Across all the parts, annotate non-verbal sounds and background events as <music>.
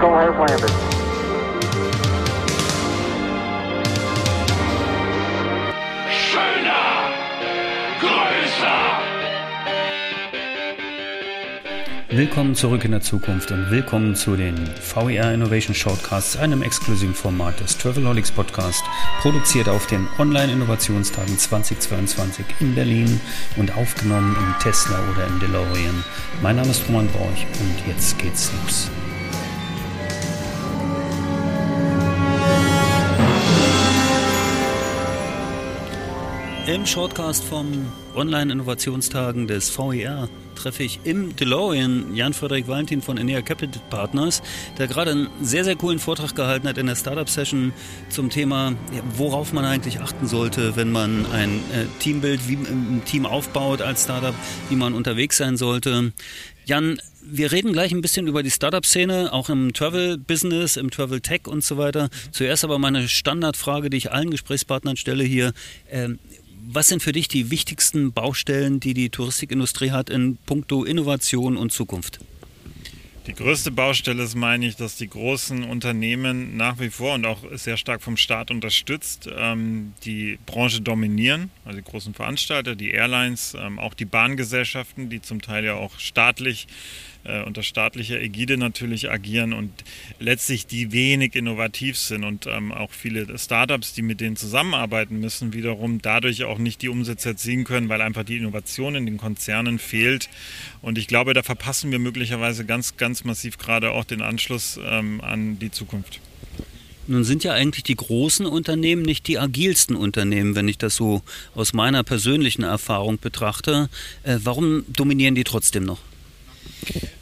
Eagle has landed. Schöner, größer. Willkommen zurück in der Zukunft und willkommen zu den VER Innovation Shortcasts, einem exklusiven Format des Travelholics Podcast, produziert auf den Online-Innovationstagen 2022 in Berlin und aufgenommen im Tesla oder im DeLorean. Mein Name ist Roman Borch und jetzt geht's los. Im Shortcast vom Online-Innovationstagen des VER treffe ich im DeLorean Jan-Frederik Valentin von Enea Capital Partners, der gerade einen sehr, sehr coolen Vortrag gehalten hat in der Startup-Session zum Thema, worauf man eigentlich achten sollte, wenn man ein äh, Teambild, wie ein Team aufbaut als Startup, wie man unterwegs sein sollte. Jan, wir reden gleich ein bisschen über die Startup-Szene, auch im Travel-Business, im Travel-Tech und so weiter. Zuerst aber meine Standardfrage, die ich allen Gesprächspartnern stelle hier. Ähm, was sind für dich die wichtigsten Baustellen, die die Touristikindustrie hat in puncto Innovation und Zukunft? Die größte Baustelle ist, meine ich, dass die großen Unternehmen nach wie vor und auch sehr stark vom Staat unterstützt, ähm, die Branche dominieren. Also die großen Veranstalter, die Airlines, ähm, auch die Bahngesellschaften, die zum Teil ja auch staatlich äh, unter staatlicher Ägide natürlich agieren und letztlich die wenig innovativ sind und ähm, auch viele Startups, die mit denen zusammenarbeiten müssen, wiederum dadurch auch nicht die Umsätze erzielen können, weil einfach die Innovation in den Konzernen fehlt. Und ich glaube, da verpassen wir möglicherweise ganz, ganz massiv gerade auch den Anschluss ähm, an die Zukunft. Nun sind ja eigentlich die großen Unternehmen nicht die agilsten Unternehmen, wenn ich das so aus meiner persönlichen Erfahrung betrachte. Äh, warum dominieren die trotzdem noch?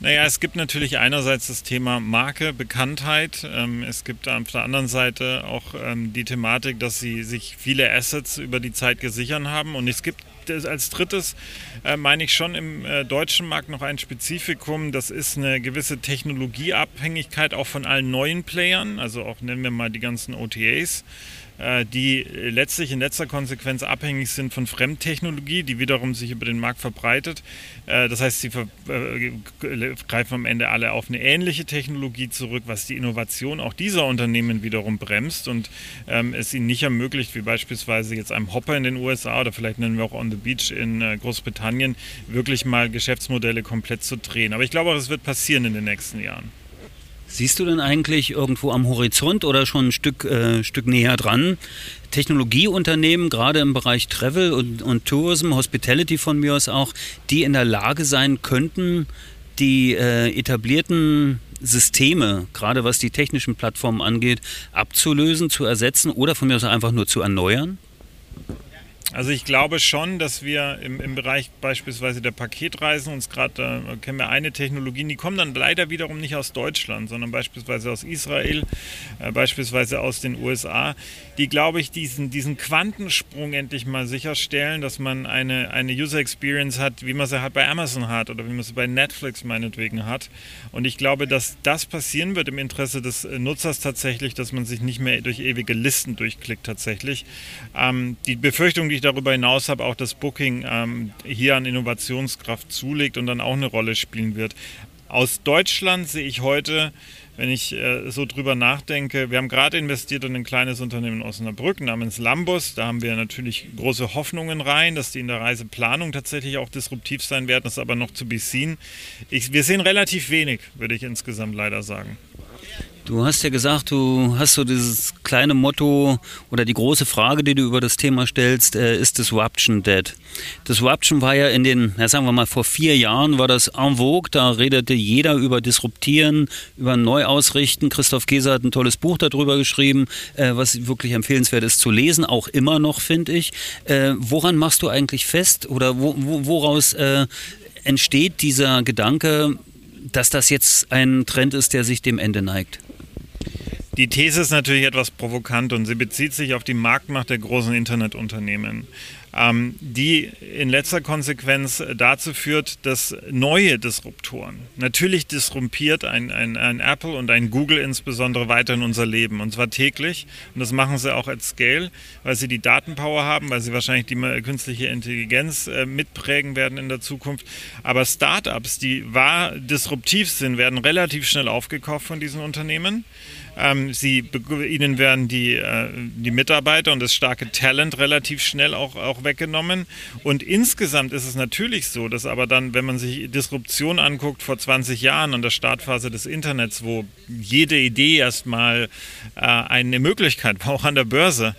Naja, es gibt natürlich einerseits das Thema Marke, Bekanntheit. Ähm, es gibt auf der anderen Seite auch ähm, die Thematik, dass sie sich viele Assets über die Zeit gesichert haben. Und es gibt als drittes, äh, meine ich schon im äh, deutschen Markt noch ein Spezifikum. Das ist eine gewisse Technologieabhängigkeit auch von allen neuen Playern, also auch nennen wir mal die ganzen OTAs. Äh, die letztlich in letzter Konsequenz abhängig sind von Fremdtechnologie, die wiederum sich über den Markt verbreitet. Äh, das heißt, sie äh, greifen am Ende alle auf eine ähnliche Technologie zurück, was die Innovation auch dieser Unternehmen wiederum bremst und ähm, es ihnen nicht ermöglicht, wie beispielsweise jetzt einem Hopper in den USA oder vielleicht nennen wir auch On the Beach in Großbritannien, wirklich mal Geschäftsmodelle komplett zu drehen. Aber ich glaube auch, es wird passieren in den nächsten Jahren. Siehst du denn eigentlich irgendwo am Horizont oder schon ein Stück, äh, Stück näher dran Technologieunternehmen, gerade im Bereich Travel und, und Tourism, Hospitality von mir aus auch, die in der Lage sein könnten, die äh, etablierten Systeme, gerade was die technischen Plattformen angeht, abzulösen, zu ersetzen oder von mir aus einfach nur zu erneuern? Also ich glaube schon, dass wir im, im Bereich beispielsweise der Paketreisen uns gerade, äh, kennen wir eine Technologie, die kommen dann leider wiederum nicht aus Deutschland, sondern beispielsweise aus Israel, äh, beispielsweise aus den USA, die, glaube ich, diesen, diesen Quantensprung endlich mal sicherstellen, dass man eine, eine User Experience hat, wie man sie halt bei Amazon hat oder wie man sie bei Netflix meinetwegen hat. Und ich glaube, dass das passieren wird im Interesse des äh, Nutzers tatsächlich, dass man sich nicht mehr durch ewige Listen durchklickt tatsächlich. Ähm, die Befürchtung, die ich darüber hinaus habe, auch das Booking ähm, hier an Innovationskraft zulegt und dann auch eine Rolle spielen wird. Aus Deutschland sehe ich heute, wenn ich äh, so drüber nachdenke, wir haben gerade investiert in ein kleines Unternehmen aus Osnabrück namens Lambus. Da haben wir natürlich große Hoffnungen rein, dass die in der Reiseplanung tatsächlich auch disruptiv sein werden. Das ist aber noch zu be seen. Ich, wir sehen relativ wenig, würde ich insgesamt leider sagen. Du hast ja gesagt, du hast so dieses kleine Motto oder die große Frage, die du über das Thema stellst, äh, ist Disruption dead? Disruption war ja in den, ja, sagen wir mal, vor vier Jahren war das en vogue, da redete jeder über Disruptieren, über Neuausrichten. Christoph Geser hat ein tolles Buch darüber geschrieben, äh, was wirklich empfehlenswert ist zu lesen, auch immer noch, finde ich. Äh, woran machst du eigentlich fest oder wo, wo, woraus äh, entsteht dieser Gedanke, dass das jetzt ein Trend ist, der sich dem Ende neigt? Die These ist natürlich etwas provokant und sie bezieht sich auf die Marktmacht der großen Internetunternehmen. Ähm, die in letzter Konsequenz dazu führt, dass neue Disruptoren, natürlich disrumpiert ein, ein, ein Apple und ein Google insbesondere weiter in unser Leben und zwar täglich und das machen sie auch at Scale, weil sie die Datenpower haben, weil sie wahrscheinlich die künstliche Intelligenz äh, mitprägen werden in der Zukunft. Aber Startups, die wahr disruptiv sind, werden relativ schnell aufgekauft von diesen Unternehmen. Ähm, sie, ihnen werden die, äh, die Mitarbeiter und das starke Talent relativ schnell auch, auch weggenommen. Und insgesamt ist es natürlich so, dass aber dann, wenn man sich Disruption anguckt vor 20 Jahren an der Startphase des Internets, wo jede Idee erstmal äh, eine Möglichkeit war, auch an der Börse,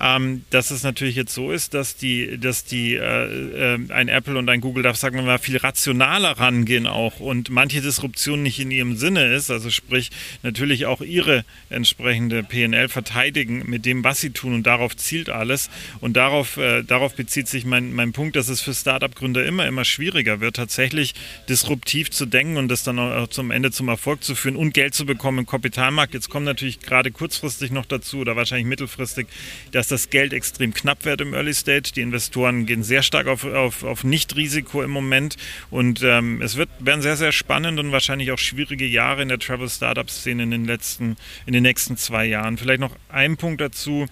ähm, dass es natürlich jetzt so ist, dass die, dass die äh, äh, ein Apple und ein Google, darf sagen wir mal, viel rationaler rangehen auch und manche Disruption nicht in ihrem Sinne ist, also sprich natürlich auch ihre entsprechende PNL verteidigen mit dem, was sie tun und darauf zielt alles und darauf, äh, darauf bezieht sich mein, mein Punkt, dass es für Startup-Gründer immer, immer schwieriger wird, tatsächlich disruptiv zu denken und das dann auch zum Ende zum Erfolg zu führen und Geld zu bekommen im Kapitalmarkt. Jetzt kommt natürlich gerade kurzfristig noch dazu oder wahrscheinlich mittelfristig, dass das Geld extrem knapp wird im Early Stage. Die Investoren gehen sehr stark auf, auf, auf Nicht-Risiko im Moment und ähm, es wird, werden sehr, sehr spannend und wahrscheinlich auch schwierige Jahre in der Travel-Startup-Szene in in den nächsten zwei Jahren. Vielleicht noch ein Punkt dazu.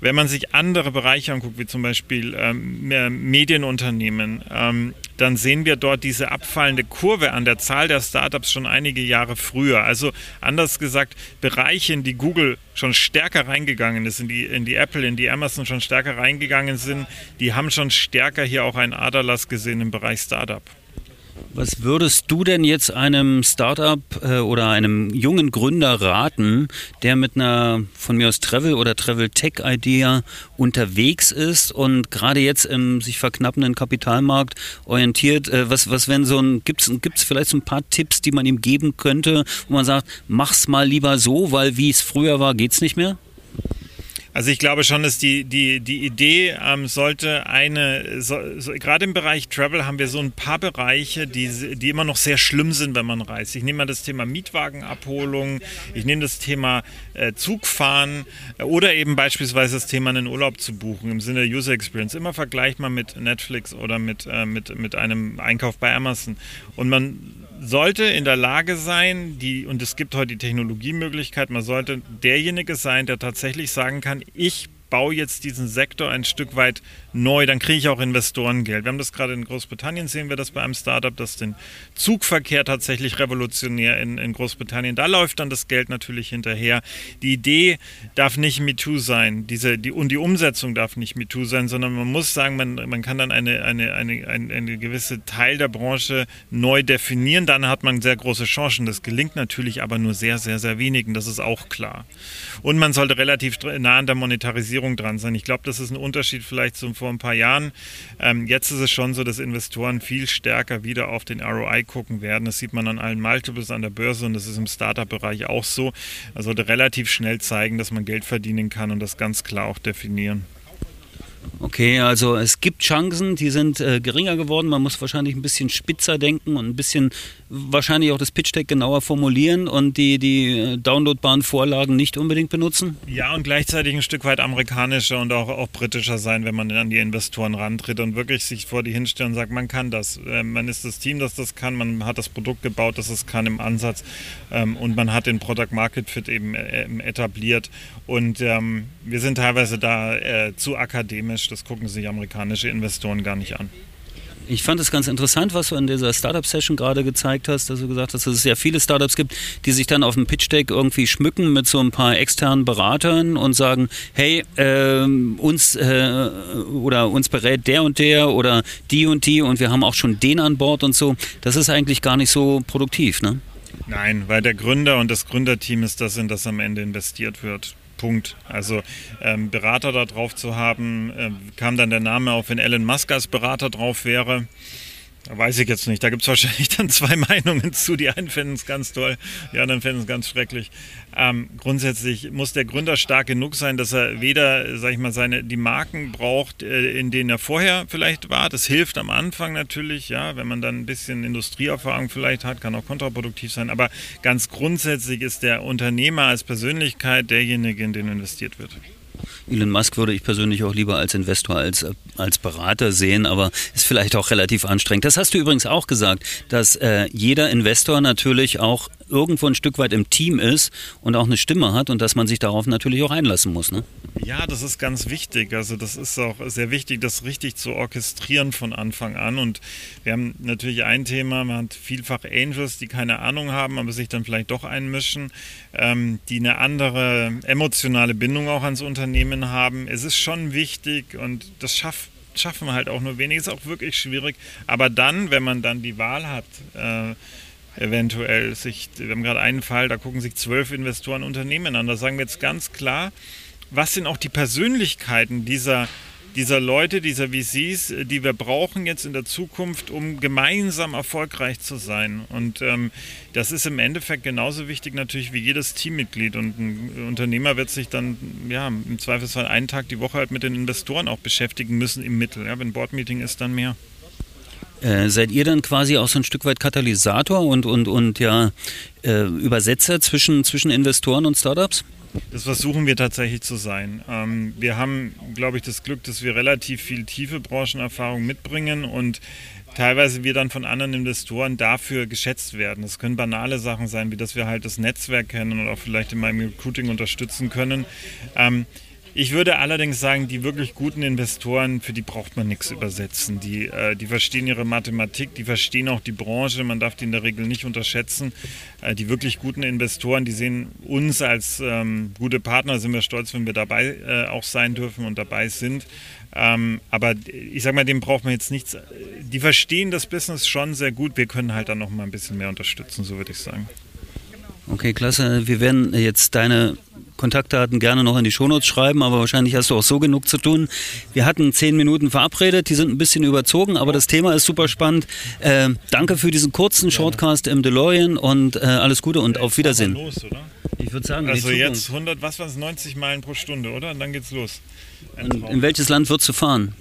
Wenn man sich andere Bereiche anguckt, wie zum Beispiel ähm, Medienunternehmen, ähm, dann sehen wir dort diese abfallende Kurve an der Zahl der Startups schon einige Jahre früher. Also anders gesagt, Bereiche, in die Google schon stärker reingegangen ist, in die, in die Apple, in die Amazon schon stärker reingegangen sind, die haben schon stärker hier auch einen Aderlass gesehen im Bereich Startup. Was würdest du denn jetzt einem Startup äh, oder einem jungen Gründer raten, der mit einer von mir aus Travel oder Travel Tech Idea unterwegs ist und gerade jetzt im sich verknappenden Kapitalmarkt orientiert? Äh, was, was wenn so ein, gibt es vielleicht so ein paar Tipps, die man ihm geben könnte, wo man sagt, mach's mal lieber so, weil wie es früher war, geht's nicht mehr? Also ich glaube schon, dass die, die, die Idee ähm, sollte eine, so, so, gerade im Bereich Travel haben wir so ein paar Bereiche, die, die immer noch sehr schlimm sind, wenn man reist. Ich nehme mal das Thema Mietwagenabholung, ich nehme das Thema äh, Zugfahren äh, oder eben beispielsweise das Thema einen Urlaub zu buchen im Sinne der User Experience. Immer vergleichbar mit Netflix oder mit, äh, mit, mit einem Einkauf bei Amazon. Und man sollte in der Lage sein, die, und es gibt heute die Technologiemöglichkeit, man sollte derjenige sein, der tatsächlich sagen kann, ich baue jetzt diesen Sektor ein Stück weit neu, dann kriege ich auch Investorengeld. Wir haben das gerade in Großbritannien, sehen wir das bei einem Startup, das den Zugverkehr tatsächlich revolutionär in, in Großbritannien. Da läuft dann das Geld natürlich hinterher. Die Idee darf nicht MeToo sein, diese, die, und die Umsetzung darf nicht MeToo sein, sondern man muss sagen, man, man kann dann eine, eine, eine, eine, eine gewisse Teil der Branche neu definieren. Dann hat man sehr große Chancen. Das gelingt natürlich aber nur sehr, sehr, sehr wenigen. Das ist auch klar. Und man sollte relativ nah an der Monetarisierung dran sein. Ich glaube, das ist ein Unterschied vielleicht zum vor ein paar Jahren. Ähm, jetzt ist es schon so, dass Investoren viel stärker wieder auf den ROI gucken werden. Das sieht man an allen Multiples an der Börse und das ist im Startup-Bereich auch so. Man sollte relativ schnell zeigen, dass man Geld verdienen kann und das ganz klar auch definieren. Okay, also es gibt Chancen, die sind äh, geringer geworden. Man muss wahrscheinlich ein bisschen spitzer denken und ein bisschen wahrscheinlich auch das Pitch Deck genauer formulieren und die, die äh, downloadbaren Vorlagen nicht unbedingt benutzen. Ja, und gleichzeitig ein Stück weit amerikanischer und auch, auch britischer sein, wenn man an die Investoren rantritt und wirklich sich vor die hinstellt und sagt, man kann das. Äh, man ist das Team, das das kann, man hat das Produkt gebaut, das es kann im Ansatz ähm, und man hat den Product Market Fit eben äh, etabliert. Und ähm, wir sind teilweise da äh, zu akademisch das gucken sich amerikanische Investoren gar nicht an. Ich fand es ganz interessant, was du in dieser Startup-Session gerade gezeigt hast, dass du gesagt hast, dass es sehr viele Startups gibt, die sich dann auf dem Pitch-Deck irgendwie schmücken mit so ein paar externen Beratern und sagen, hey, äh, uns äh, oder uns berät der und der oder die und die und wir haben auch schon den an Bord und so. Das ist eigentlich gar nicht so produktiv, ne? Nein, weil der Gründer und das Gründerteam ist das, in das am Ende investiert wird. Punkt. Also ähm, Berater da drauf zu haben, äh, kam dann der Name auf, wenn Elon Musk als Berater drauf wäre. Weiß ich jetzt nicht. Da gibt es wahrscheinlich <laughs> dann zwei Meinungen zu. Die einen finden es ganz toll, die anderen finden es ganz schrecklich. Ähm, grundsätzlich muss der Gründer stark genug sein, dass er weder, sag ich mal, seine, die Marken braucht, äh, in denen er vorher vielleicht war. Das hilft am Anfang natürlich, ja, wenn man dann ein bisschen Industrieerfahrung vielleicht hat, kann auch kontraproduktiv sein. Aber ganz grundsätzlich ist der Unternehmer als Persönlichkeit derjenige, in den investiert wird. Elon Musk würde ich persönlich auch lieber als Investor als, als Berater sehen, aber ist vielleicht auch relativ anstrengend. Das hast du übrigens auch gesagt, dass äh, jeder Investor natürlich auch irgendwo ein Stück weit im Team ist und auch eine Stimme hat und dass man sich darauf natürlich auch einlassen muss. Ne? Ja, das ist ganz wichtig. Also das ist auch sehr wichtig, das richtig zu orchestrieren von Anfang an. Und wir haben natürlich ein Thema, man hat vielfach Angels, die keine Ahnung haben, aber sich dann vielleicht doch einmischen, ähm, die eine andere emotionale Bindung auch ans Unternehmen haben. Es ist schon wichtig und das schafft schaffen halt auch nur wenig, ist auch wirklich schwierig. Aber dann, wenn man dann die Wahl hat, äh, eventuell sich, wir haben gerade einen Fall, da gucken sich zwölf Investoren Unternehmen an. Da sagen wir jetzt ganz klar, was sind auch die Persönlichkeiten dieser, dieser Leute, dieser VCs, die wir brauchen jetzt in der Zukunft, um gemeinsam erfolgreich zu sein. Und ähm, das ist im Endeffekt genauso wichtig natürlich wie jedes Teammitglied. Und ein Unternehmer wird sich dann ja, im Zweifelsfall einen Tag die Woche halt mit den Investoren auch beschäftigen müssen im Mittel. Ja, wenn Boardmeeting ist, dann mehr. Äh, seid ihr dann quasi auch so ein Stück weit Katalysator und, und, und ja, äh, Übersetzer zwischen, zwischen Investoren und Startups? Das versuchen wir tatsächlich zu sein. Ähm, wir haben, glaube ich, das Glück, dass wir relativ viel tiefe Branchenerfahrung mitbringen und teilweise wir dann von anderen Investoren dafür geschätzt werden. Das können banale Sachen sein, wie dass wir halt das Netzwerk kennen und auch vielleicht in meinem Recruiting unterstützen können. Ähm, ich würde allerdings sagen, die wirklich guten Investoren, für die braucht man nichts übersetzen. Die, äh, die verstehen ihre Mathematik, die verstehen auch die Branche, man darf die in der Regel nicht unterschätzen. Äh, die wirklich guten Investoren, die sehen uns als ähm, gute Partner, sind wir stolz, wenn wir dabei äh, auch sein dürfen und dabei sind. Ähm, aber ich sage mal, dem braucht man jetzt nichts. Die verstehen das Business schon sehr gut. Wir können halt dann noch mal ein bisschen mehr unterstützen, so würde ich sagen. Okay, klasse. Wir werden jetzt deine Kontaktdaten gerne noch in die Shownotes schreiben, aber wahrscheinlich hast du auch so genug zu tun. Wir hatten zehn Minuten verabredet, die sind ein bisschen überzogen, aber das Thema ist super spannend. Äh, danke für diesen kurzen Shortcast im DeLorean und äh, alles Gute und auf Wiedersehen. Los, oder? Ich würde sagen, also jetzt 100, was waren es, 90 Meilen pro Stunde, oder? Und dann geht's los. in welches Land würdest du fahren?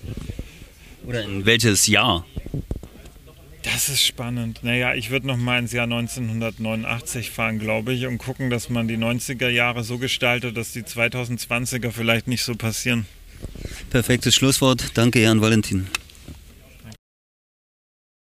Oder in welches Jahr? Das ist spannend. Naja, ich würde noch mal ins Jahr 1989 fahren, glaube ich, und gucken, dass man die 90er Jahre so gestaltet, dass die 2020er vielleicht nicht so passieren. Perfektes Schlusswort. Danke, Jan Valentin.